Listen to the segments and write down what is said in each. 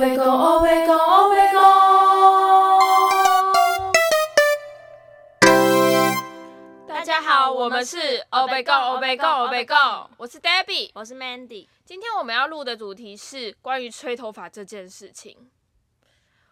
贝公，欧贝公，欧贝公。大家好，我们是欧贝公，欧贝公，欧贝公。我是 Debbie，我是 Mandy。今天我们要录的主题是关于吹头发这件事情。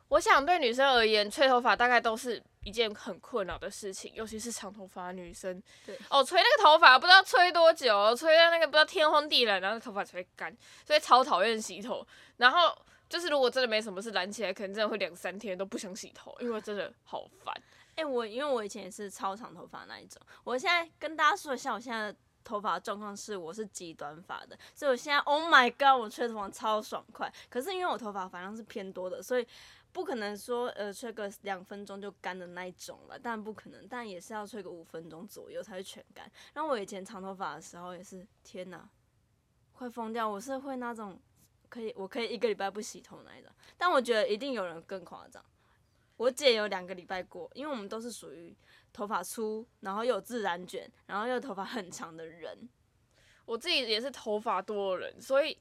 我想对女生而言，吹头发大概都是一件很困扰的事情，尤其是长头发女生。对哦，吹那个头发不知道吹多久，吹到那个不知道天荒地老，然后头发才会干，所以超讨厌洗头。然后就是如果真的没什么事，染起来可能真的会两三天都不想洗头，因为真的好烦。哎、我因为我以前也是超长头发那一种，我现在跟大家说一下，我现在的头发状况是我是极短发的，所以我现在 Oh my God，我吹头发超爽快。可是因为我头发反正是偏多的，所以不可能说呃吹个两分钟就干的那一种了，但不可能，但也是要吹个五分钟左右才会全干。然后我以前长头发的时候也是，天哪，快疯掉！我是会那种可以，我可以一个礼拜不洗头那一种，但我觉得一定有人更夸张。我姐有两个礼拜过，因为我们都是属于头发粗，然后又有自然卷，然后又头发很长的人。我自己也是头发多的人，所以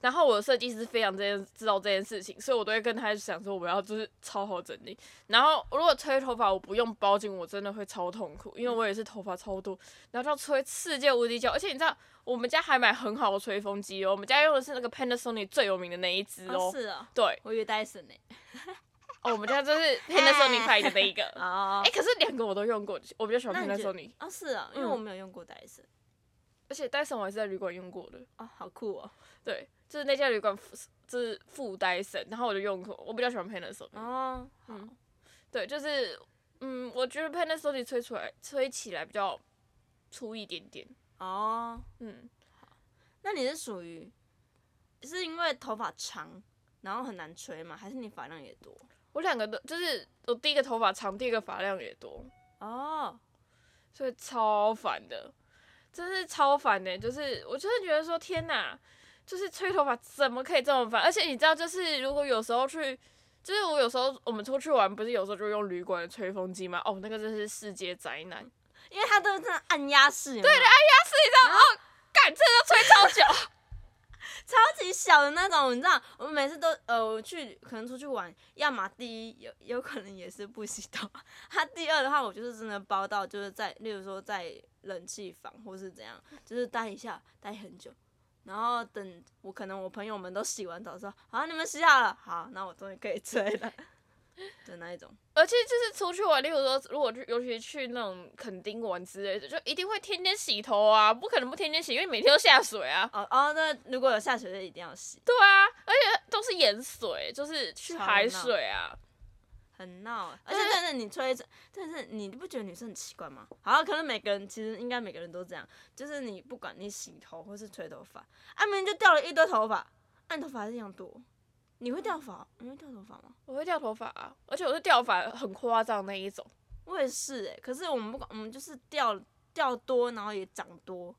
然后我的设计师非常这件知道这件事情，所以我都会跟他讲说我要就是超好整理。然后如果吹头发我不用包巾，我真的会超痛苦，因为我也是头发超多，然后就要吹世界无敌久。而且你知道我们家还买很好的吹风机哦，我们家用的是那个 Panasonic 最有名的那一只哦。哦，是哦，对，我以为戴森呢。哦，我们家就是 Panasonic 派的那一个。哦哎、，可是两个我都用过，我比较喜欢 Panasonic，哦是啊，因为嗯我没有用过戴森。而且戴森我还是在旅馆用过的。哦，好酷哦。对，就是那家旅馆附就是附带森，然后我就用过，我比较喜欢 Panasonic。哦，好嗯对，就是嗯，我觉得 Panasonic 吹出来吹起来比较粗一点点。哦，嗯，好那你是属于是因为头发长，然后很难吹吗？还是你发量也多？我两个都就是我第一个头发长，第二个发量也多，哦，所以超烦的，真是超烦的。就是我真的觉得说天哪，就是吹头发怎么可以这么烦？而且你知道，就是如果有时候去。就是我有时候我们出去玩，不是有时候就用旅馆的吹风机吗？哦，那个真是世界灾难。因为它都是按压式，对的，干，这要吹超久。超级小的那种，你知道，我们每次都呃，我去可能出去玩，要么第一有有可能也是不洗头，他第二的话，我就是真的包到就是在，例如说在冷气房或是怎样，就是待一下，待很久，然后等我可能我朋友们都洗完澡说，好，你们洗好了，好，那我终于可以吹了 的那一种。而且就是出去玩，例如说，如果去，尤其去那种垦丁玩之类的，就一定会天天洗头啊，不可能不天天洗，因为每天都下水啊。哦 哦，那如果有下水就一定要洗，对啊，而且都是盐水，就是去海水啊。很闹欸，而且对但是你吹着，但是你不觉得女生很奇怪吗？好像可能每个人其实应该每个人都这样，就是你不管你洗头或是吹头发，啊明明就掉了一堆头发，啊你头发还是一样多，你会掉发？你会掉头发吗？我会掉头发啊，而且我是掉发很夸张那一种。我也是诶、可是我们不管，我们就是掉掉多，然后也长多，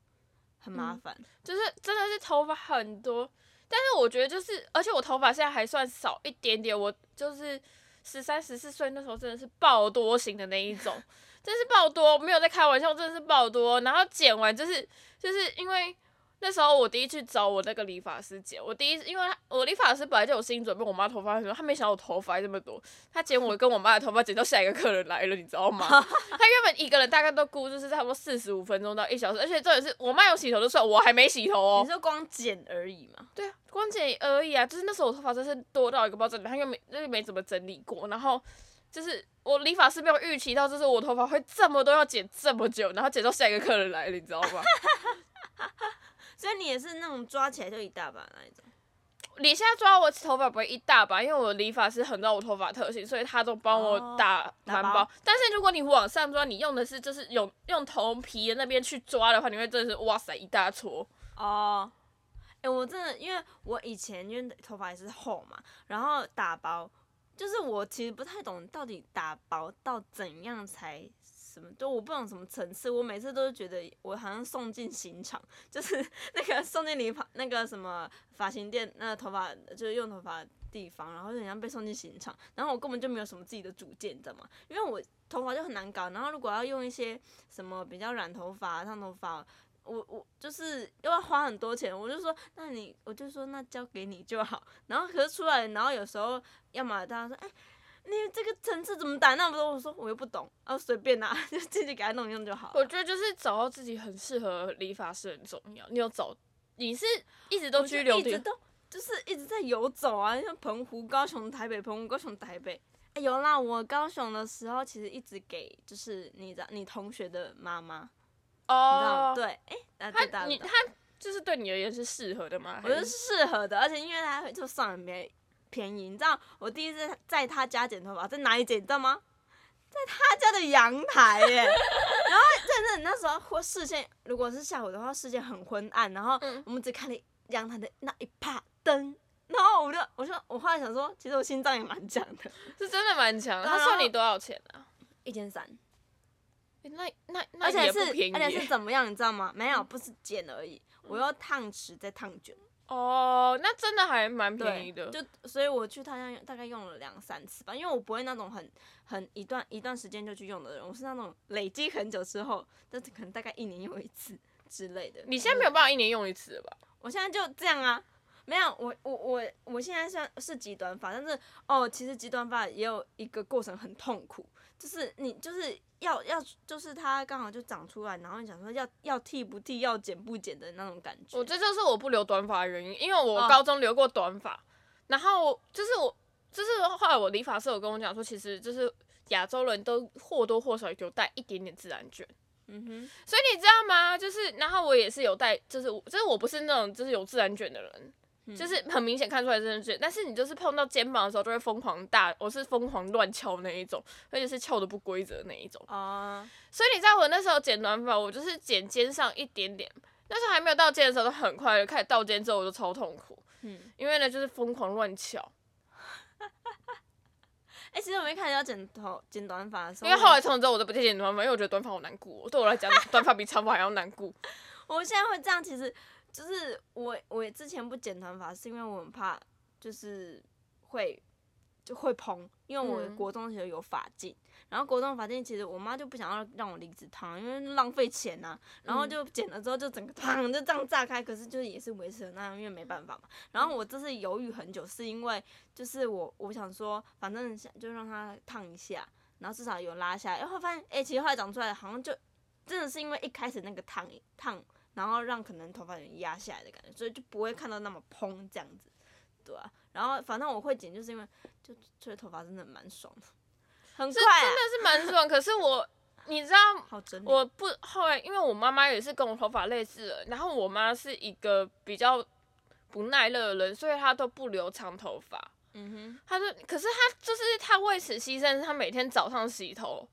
很麻烦。就是真的是头发很多，但是我觉得就是，而且我头发现在还算少一点点，我就是十三十四岁那时候真的是爆多型的那一种，真是爆多，没有在开玩笑，真的是爆多。然后剪完就是就是因为那时候我第一去找我那个理发师剪，我第一因为他我理发师本来就有心理准备，我妈头发很多，他没想到我头发还这么多，他剪我跟我妈的头发剪到下一个客人来了，你知道吗？他原本一个人大概都估就是差不多四十五分钟到一小时，而且重点是我妈有洗头就算，我还没洗头哦你。说光剪而已嘛？对啊，光剪而已啊，就是那时候我头发真是多到一个爆炸，他又没又没怎么整理过，然后就是我理发师没有预期到，就是我头发会这么多要剪这么久，然后剪到下一个客人来了，你知道吗？所以你也是那种抓起来就一大把那一种。你现在抓我头发不会一大把，因为我的理发师很知道我头发特性，所以他都帮我哦打打包。但是如果你往上抓，你用的是就是用用头皮的那边去抓的话，你会真的是哇塞一大撮。哦，哎、我真的，因为我以前因为头发也是厚嘛，然后打薄，就是我其实不太懂到底打薄到怎样才就我不懂什么层次，我每次都是觉得我好像送进刑场，就是 那个送进理发那个什么发型店，那个头发就是用头发的地方，然后就很像被送进刑场，然后我根本就没有什么自己的主见，你知道吗？因为我头发就很难搞，然后如果要用一些什么比较染头发、烫头发。我我就是又要花很多钱，我就说那你我就说那交给你就好。然后可是出来，然后有时候要么大家说，哎、你这个层次怎么打那么多？我说我又不懂，啊随便拿，就自己给他弄弄就好。我觉得就是找到自己很适合的理发师很重要。你有找？你是一直都我就居留地？一直都就是一直在游走啊，像澎湖、高雄、台北、澎湖、高雄、台北。哎、有啦，我高雄的时候其实一直给就是你知道你同学的妈妈？哦，对，哎、啊对他你他就是对你而言是适合的吗？我觉得是是适合的，而且因为他就算很便便宜，你知道我第一次在他家剪头发在哪里剪，你知道吗？在他家的阳台耶，然后真的那时候或视线如果是下午的话，视线很昏暗，然后嗯我们只看了阳台的那一帕灯，然后我就我就我后来想说，其实我心脏也蛮强的，是真的蛮强他算你多少钱啊？一千三，那那那而且是而且是怎么样，你知道吗？没有，不是剪而已，我要烫直再烫卷。哦，那真的还蛮便宜，的。就所以我去他家大概用了两三次吧，因为我不会那种很很一段一段时间就去用的人，我是那种累积很久之后，但是可能大概一年用一次 之类的。你现在没有办法一年用一次了吧？我现在就这样啊，没有，我我我我现在算是极端发，但是哦，其实极端发也有一个过程很痛苦，就是你就是要要就是它刚好就长出来，然后你想说要要剃不剃，要剪不剪的那种感觉。我这就是我不留短发的原因，因为我哦高中留过短发，然后就是我就是后来我理发师有跟我讲说，其实就是亚洲人都或多或少有带一点点自然卷。嗯哼，所以你知道吗？就是，然后我也是有带，就是我，就是我不是那种就是有自然卷的人，嗯就是很明显看出来真的是，但是你就是碰到肩膀的时候就会疯狂大，我是疯狂乱翘那一种，而且是翘的不规则那一种。啊、所以你知道我那时候剪短发，我就是剪肩上一点点，那时候还没有到肩的时候都很快的，开始到肩之后我就超痛苦，嗯。因为呢就是疯狂乱翘，哎、其实我一开始要剪头剪短发的时候，因为后来从此之后我都不剪短发，因为我觉得短发好难过，对我来讲短发比长发还要难过。我现在会这样，其实就是我我之前不剪短发，是因为我很怕就是会就会蓬，因为我嗯。国中时候有发镜，然后国中发髻其实我妈就不想要让我离子烫，因为浪费钱呐、然后嗯。就剪了之后就整个烫就这样炸开，可是就是也是维持了那样，因为没办法嘛。然后我这次犹豫很久，是因为就是我我想说，反正就让它烫一下，然后至少有拉下来，然后发现哎、其实后来长出来好像就真的是因为一开始那个烫烫，然后让可能头发有点压下来的感觉，所以就不会看到那么蓬这样子，对啊。然后反正我会剪，就是因为就吹头发真的蛮爽的，很是快、啊，真的是蛮爽，可是我你知道。我不后来，因为我妈妈也是跟我头发类似的，然后我妈是一个比较不耐热的人，所以她都不留长头发。嗯哼她说，可是她就是她为此牺牲，她每天早上洗头，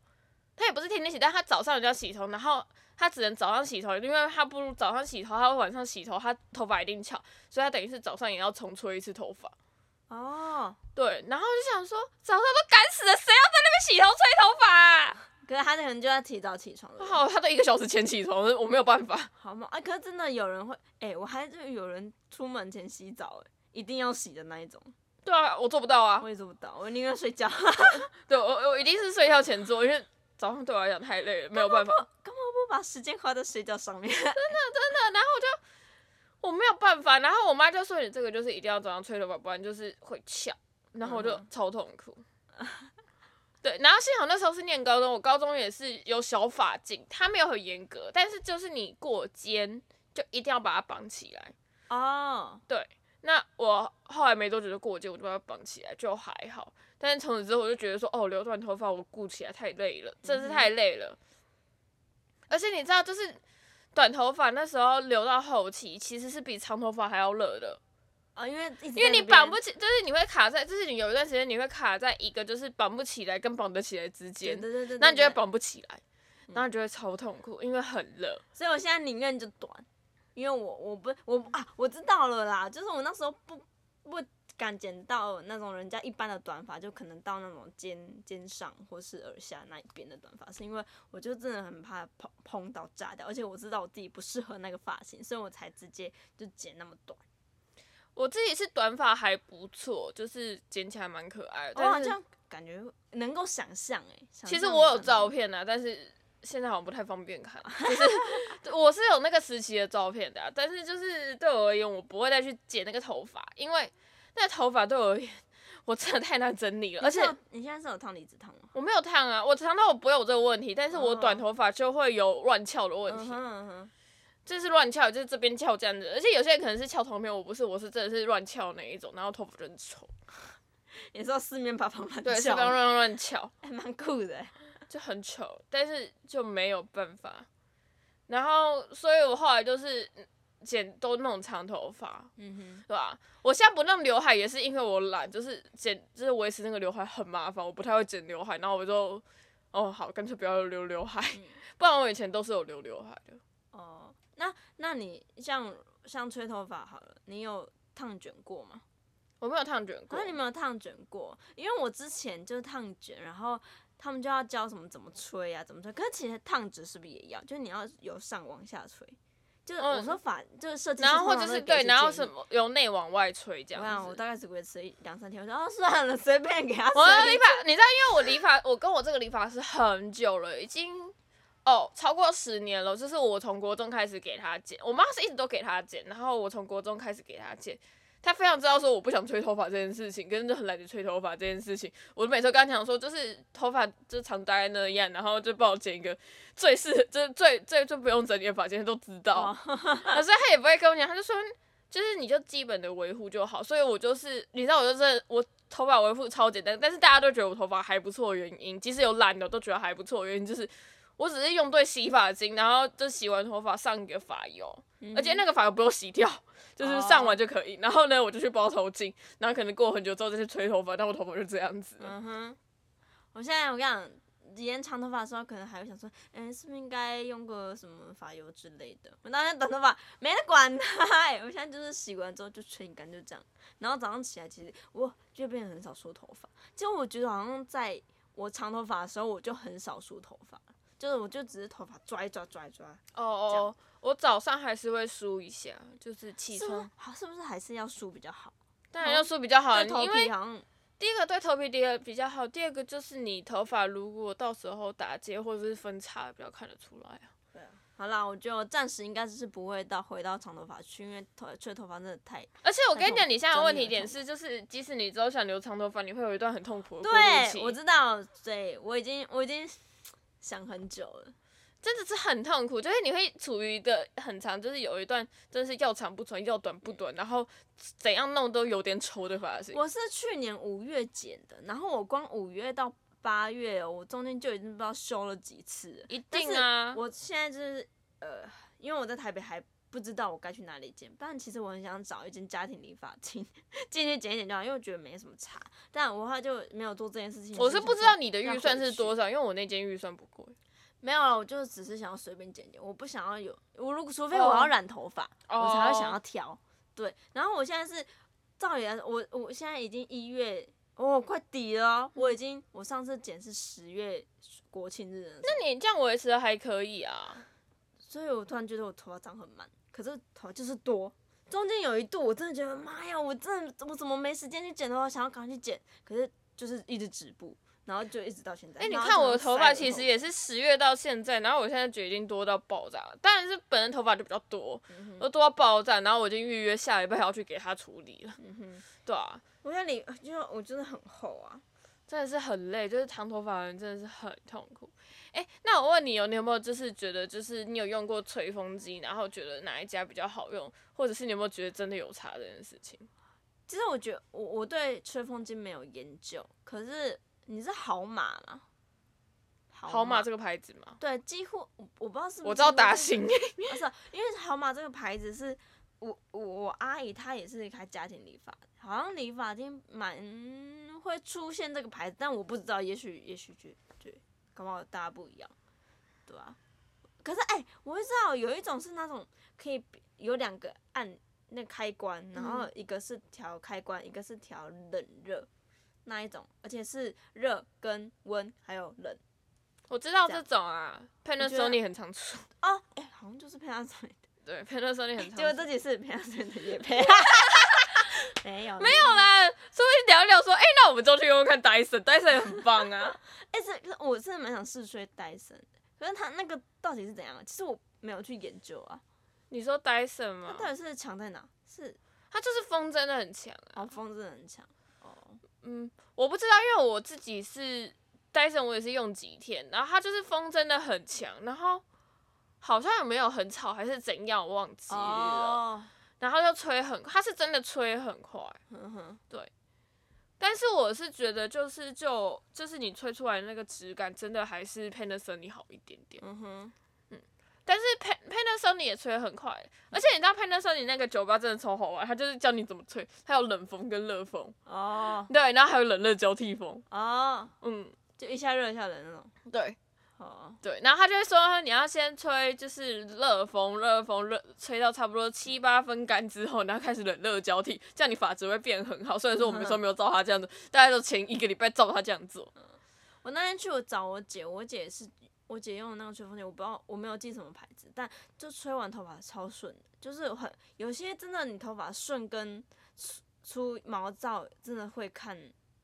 她也不是天天洗，但她早上一定要洗头，然后她只能早上洗头，因为他不如早上洗头，他会晚上洗头，他头发一定翘，所以他等于是早上也要重吹一次头发。哦，对，然后就想说，早上都赶死了，谁要在那边洗头吹头发、啊？可是他可能就要提早起床了。好，他都一个小时前起床，我没有办法。好嘛？哎、可是真的有人会，哎、我还就有人出门前洗澡，哎，一定要洗的那一种，对啊，我做不到啊。我也做不到，我宁愿睡觉。对我我一定是睡觉前做，因为早上对我来讲太累了，没有办法。不把时间花在睡觉上面。真的真的，然后我就我没有办法，然后我妈就说你这个就是一定要早上吹头发，不然就是会翘，然后我就嗯超痛苦。对，然后幸好那时候是念高中，我高中也是有小发镜，它没有很严格，但是就是你过肩就一定要把它绑起来。哦，对那我后来没多久就过肩，我就把它绑起来，就还好。但是从此之后，我就觉得说，哦，留短头发我顾起来太累了，真是太累了。而且你知道，就是短头发那时候留到后期，其实是比长头发还要热的，啊，因为因为你绑不起，就是你会卡在，就是你有一段时间你会卡在一个就是绑不起来跟绑得起来之间，对对对，那你就会。绑不起来，然后你就会超痛苦，因为很热。所以我现在宁愿就短，因为我我不我啊，我知道了啦，就是我那时候不不敢剪到那种人家一般的短发，就可能到那种肩肩上或是耳下那一边的短发，是因为我就真的很怕碰碰到炸掉，而且我知道我自己不适合那个发型，所以我才直接就剪那么短。我自己是短发还不错，就是剪起来蛮可爱的，哇，但是这样感觉能够想象哎、想其实我有照片啊，但是现在好像不太方便看，就是我是有那个时期的照片的、啊，但是就是对我而言，我不会再去剪那个头发，因为那个头发对我而言，我真的太难整理了，而且你现在是有烫离子烫吗？我没有烫啊，我长头我不会有这个问题，但是我哦短头发就会有乱翘的问嗯题，哼嗯哼，这是乱翘，就是这边翘这样子，而且有些人可能是翘同边，我不是，我是真的是乱翘那一种，然后头发就很丑，也是要四面八方乱对，是叫乱乱乱翘。还蛮酷的欸。就很丑，但是就没有办法。然后，所以我后来就是嗯剪都弄长头发，嗯哼对吧？我现在不弄刘海也是因为我懒，就是剪就是维持那个刘海很麻烦，我不太会剪刘海，然后我就哦好，干脆不要留刘海，嗯不然我以前都是有留刘海的。哦，那那你像像吹头发好了，你有烫卷过吗？我没有烫卷过那，你没有烫卷过？因为我之前就是烫卷，然后他们就要教什么怎么吹啊，怎么吹。可是其实烫直是不是也要？就是你要由上往下吹。就我说法，就是设计师然后或者是对，然后什么由内往外吹这我想我。大概只维持一两三天，我说哦算了，随便给他吹。我的理发，你知道，因为我理发，我跟我这个理发师很久了，已经哦超过十年了。就是我从国中开始给他剪，我妈是一直都给他剪，然后我从国中开始给他剪。他非常知道说我不想吹头发这件事情，跟就很懒得吹头发这件事情。我每次跟他讲说，就是头发就长大概那样，然后就帮我剪一个最适合，就是最最最不用整理的发型，他都知道。哦可是他也不会跟我讲，他就说就是你就基本的维护就好。所以我就是你知道，我就是我头发维护超简单，但是大家都觉得我头发还不错的原因，即使有懒的我都觉得还不错的原因，就是我只是用对洗发精，然后就洗完头发上一个发油，而且那个发油不用洗掉。就是上完就可以，然后呢，我就去包头巾，然后可能过很久之后再去吹头发，但我头发就这样子。嗯哼，我现在我跟你讲，以前长头发的时候，可能还会想说，嗯、是不是应该用个什么发油之类的？我当时短头发没人管它、欸，我现在就是洗完之后就吹干，就这样。然后早上起来，其实我就变得很少梳头发。其实我觉得好像在我长头发的时候，我就很少梳头发了，就是我就只是头发抓一抓抓一抓。哦哦，我早上还是会梳一下，就是起是是床，好？是不是还是要梳比较好？当然要梳比较好，因为第一个对头皮第比较好，第二个就是你头发如果到时候打结或者是分叉，比较看得出来啊。好啦，我就暂时应该是不会到回到长头发去，因为头吹头发真的太而且我跟你讲，你现在的问题点是，就是即使你之后想留长头发，你会有一段很痛苦的对，我知道，对我已经我已经想很久了。真的是很痛苦，就是你会处于一个很长，就是有一段真的是要长不长，要短不短，然后怎样弄都有点丑的发型。我是去年五月剪的，然后我光五月到八月哦，我中间就已经不知道修了几次了。一定啊，我现在就是呃，因为我在台北还不知道我该去哪里剪，不然其实我很想找一间家庭理发厅 进去剪一剪就好，因为我觉得没什么差。但我后来就没有做这件事情。我是不知道你的预算是多少，因为我那间预算不贵。没有了，我就只是想要随便剪剪，我不想要有我如果除非哦我要染头发，我才会想要哦挑。对，然后我现在是照理来说，我我现在已经一月，哦，快底了哦，我已经我上次剪是十月国庆日的，那你这样维持的还可以啊。所以我突然觉得我头发长很慢，可是头发就是多。中间有一度我真的觉得妈呀，我真的我怎么没时间去剪头发，想要赶快去剪，可是就是一直止步，然后就一直到现在。哎、你看我的头发其实也是十月到现在，然后我现在觉得已经多到爆炸了。当然是本人头发就比较多，嗯都多到爆炸，然后我已经预约下礼拜要去给他处理了。嗯哼，对啊，我觉得你就我真的很厚啊。真的是很累，就是长头发的人真的是很痛苦。哎、那我问你有，你有没有就是觉得就是你有用过吹风机，然后觉得哪一家比较好用，或者是你有没有觉得真的有差这件事情？其实我觉得我我对吹风机没有研究，可是你是好马吗？好马这个牌子吗？对，几乎我我不知道是不是我知道达新兴，不是，因为好马这个牌子是我我我阿姨她也是开家庭理发，好像理发店蛮会出现这个牌子，但我不知道，也许也许就对，搞不好大家不一样，对啊。可是哎、我会知道有一种是那种可以有两个按那开关，然后一个是调开关，一个是调冷热那一种，而且是热跟温还有冷我知道这种啊，Panasonic 很常出，哦，哎、好像就是配上什么。对，Panasonic 很常出。结果这集是培养生的也配，没有没有啦，所以聊一聊说，哎、那我们就去用用看 Dyson，Dyson 也很棒啊。哎、这可我真的蛮想试吹戴森的，可是它那个到底是怎样？其实我没有去研究啊。你说 Dyson 它？到底是强在哪？是它就是风真的很强啊。哦，风真的很强。哦，嗯，我不知道，因为我自己是 Dyson，我也是用几天，然后它就是风真的很强，然后好像也没有很吵还是怎样，我忘记了。哦，然后就吹很，它是真的吹很快。嗯哼对，但是我是觉得，就是就就是你吹出来那个质感，真的还是 Panasonic 好一点点。嗯哼，嗯但是 Pan Panasonic 也吹很快，而且你知道 Panasonic 那个酒吧真的超好玩，它就是教你怎么吹，它有冷风跟热风，哦对，然后还有冷热交替风，哦，嗯，就一下热一下冷那种。对哦，对，然后他就会说你要先吹就是热风，热风热吹到差不多七八分干之后，然后开始冷热交替，这样你发质会变很好。虽然说我们说没有照他这样子，大家都前一个礼拜照他这样做，我那天去我找我姐，我姐是我姐用的那个吹风机，我不知道我没有记什么牌子，但就吹完头发超顺的，就是很有些真的你头发顺跟出出毛躁，真的会看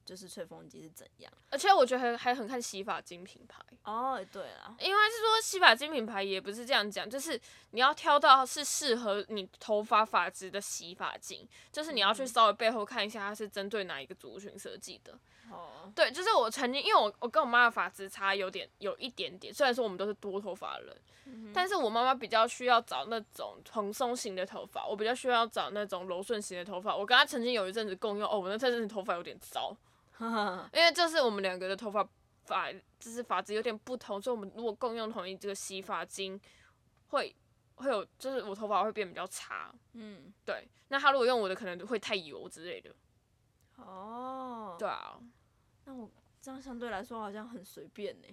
就是吹风机是怎样。而且我觉得还还很看洗发精品牌。哦，对了，因为是说洗发精品牌也不是这样讲，就是你要挑到是适合你头发发质的洗发精，就是你要去稍微背后看一下它是针对哪一个族群设计的。哦，对，就是我曾经，因为我我跟我妈的发质差有点有一点点，虽然说我们都是多头发的人，但是我妈妈比较需要找那种蓬松型的头发，我比较需要找那种柔顺型的头发。我跟她曾经有一阵子共用，哦，我那阵子头发有点糟，因为这是我们两个的头发发就是发质有点不同，所以我们如果共用同一这个洗发精，会会有就是我头发会变比较差。嗯，对，那他如果用我的可能会太油之类的。哦，对啊，那我这样相对来说好像很随便呢。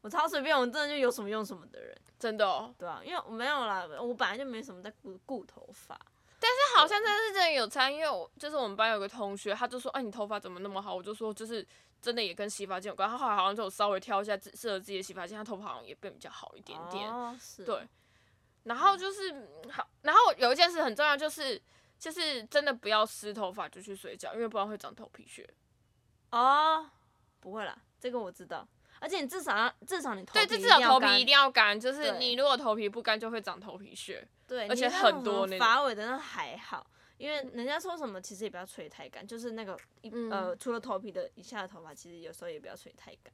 我超随便，我真的就有什么用什么的人，真的哦。对啊，因为我没有啦，我本来就没什么在顾顾头发。这好像真的是真的有参，因为我就是我们班有个同学，他就说，哎、你头发怎么那么好？我就说，就是真的也跟洗发精有关。他后来好像就有稍微挑一下适合自己的洗发精，他头发好像也变比较好一点点。哦，是，对，然后就是嗯好，然后有一件事很重要，就是就是真的不要湿头发就去睡觉，因为不然会长头皮屑。哦，不会啦，这个我知道。而且你至少要，至少你头对，皮这至少头皮一定要干，就是你如果头皮不干，就会长头皮屑。对，而且很多发尾的那还好，因为人家说什么其实也不要吹太干，就是那个一、嗯呃，除了头皮的以下的头发，其实有时候也不要吹太干。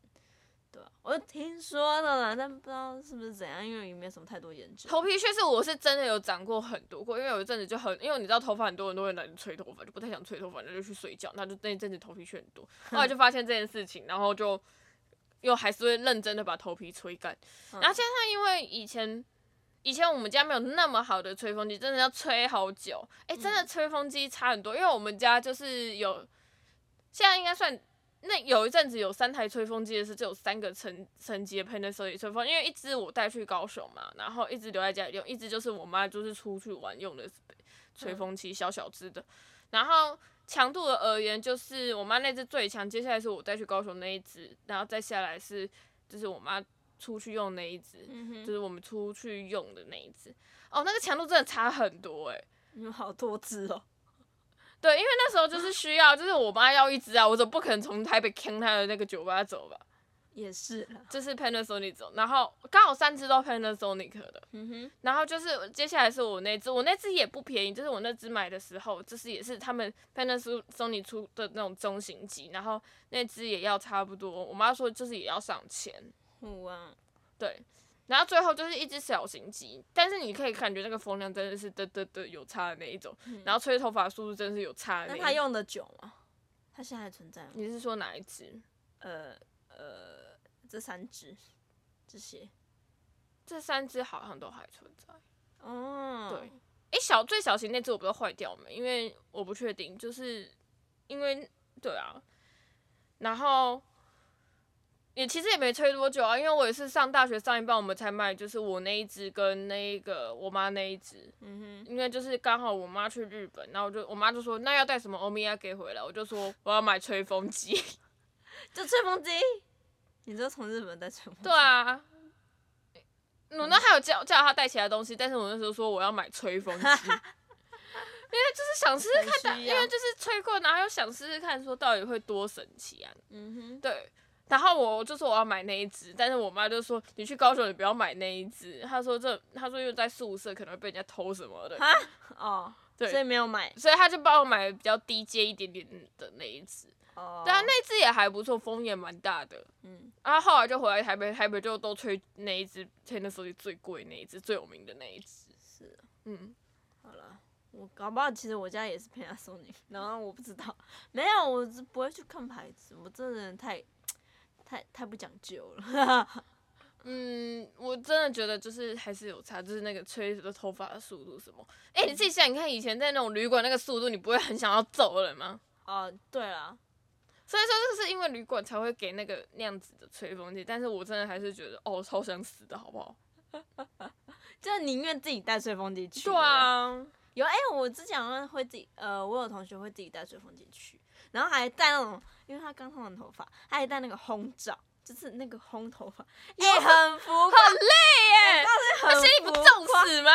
对啊，我听说的啦，但不知道是不是怎样，因为也没有什么太多研究。头皮屑是我是真的有长过很多过，因为有一阵子就很，因为你知道头发很多人都会懒得吹头发，就不太想吹头发，那就去睡觉，那就那一阵子头皮屑很多，后来就发现这件事情，然后就又还是会认真的把头皮吹干，然后加上因为以前。以前我们家没有那么好的吹风机，真的要吹好久。哎、真的吹风机差很多，因为我们家就是有，现在应该算那有一阵子有三台吹风机的是，只有三个层层级的 Panasonic 吹风，因为一只我带去高雄嘛，然后一直留在家里用，一只就是我妈就是出去玩用的吹风机，小小只的。然后强度的而言，就是我妈那只最强，接下来是我带去高雄那一只，然后再下来是就是我妈出去用那一只，嗯，就是我们出去用的那一只。哦，那个强度真的差很多诶、你们好多只哦。对，因为那时候就是需要，就是我妈要一只啊，我总不可能从台北坑她的那个酒吧走吧，也是啦，就是 Panasonic 走，然后刚好三只都 Panasonic 的，嗯哼，然后就是接下来是我那只，我那只也不便宜，就是我那只买的时候，就是也是他们 Panasonic 出的那种中型机，然后那只也要差不多，我妈说就是也要上千，哇，对，然后最后就是一只小型机，但是你可以感觉那个风量真的是嘚嘚嘚有差的那一种，然后吹头发速度真的是有差的那一种。那它用的久吗？它现在还存在吗？你是说哪一只？呃呃，这三只，这些，这三只好像都还存在。哦，对，诶，小最小型那只我不知道坏掉没，因为我不确定，就是因为对啊，然后也其实也没吹多久啊，因为我也是上大学上一半我们才买，就是我那一只跟那个我妈那一只，嗯哼因为就是刚好我妈去日本，然后我就我妈就说那要带什么欧米亚给回来，我就说我要买吹风机。就吹风机，你就从日本带吹风机？对啊，我那还有叫叫他带其他东西，但是我那时候说我要买吹风机，因为就是想试试看因为就是吹过，然后又想试试看说到底会多神奇啊。嗯哼，对，然后我就说我要买那一只，但是我妈就说你去高雄你不要买那一只，她说这她说因为在宿舍可能会被人家偷什么的，啊哦，对所以没有买所以她就帮我买比较低阶一点点的那一只。哦。对啊，那只也还不错，风也蛮大的。嗯，然后后来就回来台北，台北就都吹那一只，吹那手机最贵那一只，最有名的那一只。是嗯，好了。我搞不好其实我家也是 Panasonic，然后我不知道，没有，我是不会去看牌子，我这人太太太不讲究了。嗯，我真的觉得就是还是有差，就是那个吹的头发的速度什么。哎、你自己想想看，以前在那种旅馆那个速度，你不会很想要走人吗？哦，对了，所以说这是因为旅馆才会给那个那样子的吹风机，但是我真的还是觉得哦，超想死的好不好？就宁愿自己带吹风机去。对，啊，有哎、我之前好像会自己，呃，我有同学会自己带吹风机去，然后还戴那种，因为他刚烫完头发，他还戴那个烘罩，就是那个烘头发，也很浮夸，很累耶，他很心里不重。死吗？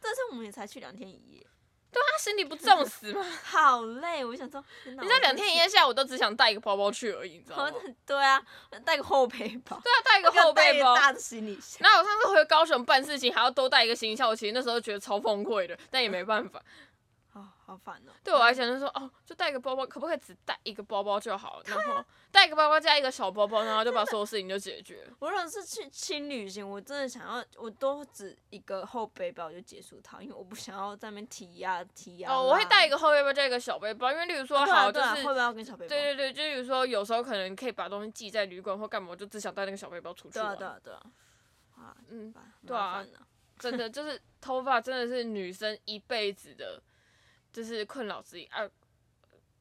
但是我们也才去两天一夜，对他心里不重死吗？好累，我想说，你你知道两天一夜下，我都只想带一个包包去而已，你知道我吗？对啊，带个后背包，对啊，带一个后背包。大的行李箱。那我上次回高雄办事情，还要多带一个行李箱，我其实那时候觉得超崩溃的，但也没办法。哦，好烦哦。对我来讲，就是说，哦，就带一个包包，可不可以只带一个包包就好？然后带一个包包加一个小包包，然后就把所有事情就解决了。我如果是去轻旅行，我真的想要，我都只一个后背包就结束它，因为我不想要在那边提呀提呀。哦，我会带一个，个后背包加一个小背包，因为例如说好，就是后背包跟小背包。对对对，就比如说有时候可能可以把东西寄在旅馆或干嘛，我就只想带那个小背包出去对啊玩。对啊对啊。啊，嗯，对啊真的就是头发真的是女生一辈子的，就是困扰自己啊。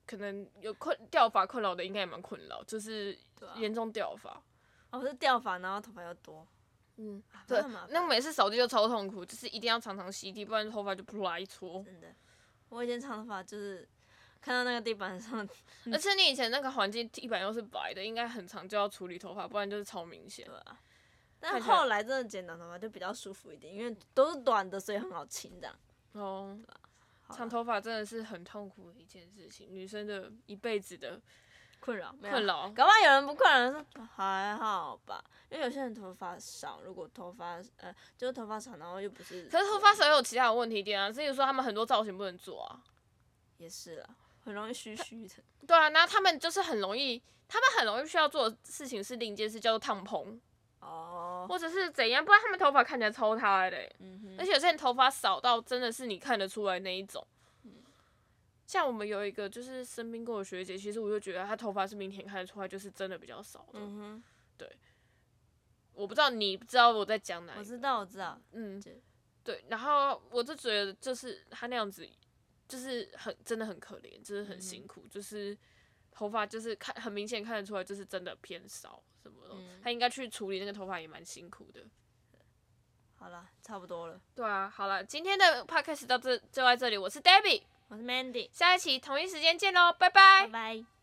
可能有困掉发困扰的，应该也蛮困扰，就是严重掉发。哦，我是掉发，然后头发又多，嗯，啊对那每次扫地就超痛苦，就是一定要常常吸地，不然头发就扑啦一撮。真的。我以前长头发就是看到那个地板上，而且你以前那个环境地板又是白的，应该很长就要处理头发，不然就是超明显对。啊。但后来真的剪短头发就比较舒服一点，因为都是短的，所以很好清这样。哦，好啦长头发真的是很痛苦的一件事情，女生的一辈子的困扰，没有困扰。搞不好有人不困扰，说还好吧，因为有些人头发少，如果头发呃就是头发少，然后又不是，可是头发少也有其他的问题点啊，至于说他们很多造型不能做啊。也是啊，很容易虚虚的。对啊，那他们就是很容易，他们很容易需要做的事情是另一件事，叫做烫蓬，哦，或者是怎样，不然他们头发看起来超塌的。欸、嗯哼，而且有些人头发少到真的是你看得出来那一种。像我们有一个就是生病过的学姐，其实我就觉得她头发是明显看得出来，就是真的比较少的。嗯我不知道你知道我在讲哪哼，我？知道，我知道，嗯。对，对。然后我就觉得就是她那样子，就是很真的很可怜，就是很辛苦，就是头发就是看很明显看得出来，就是真的偏少什么的。嗯她应该去处理那个头发也蛮辛苦的。好了，差不多了。对啊，好了，今天的 podcast 到这就在这里，我是 Debbie，我是 Mandy，下一期同一时间见喽，拜拜拜拜。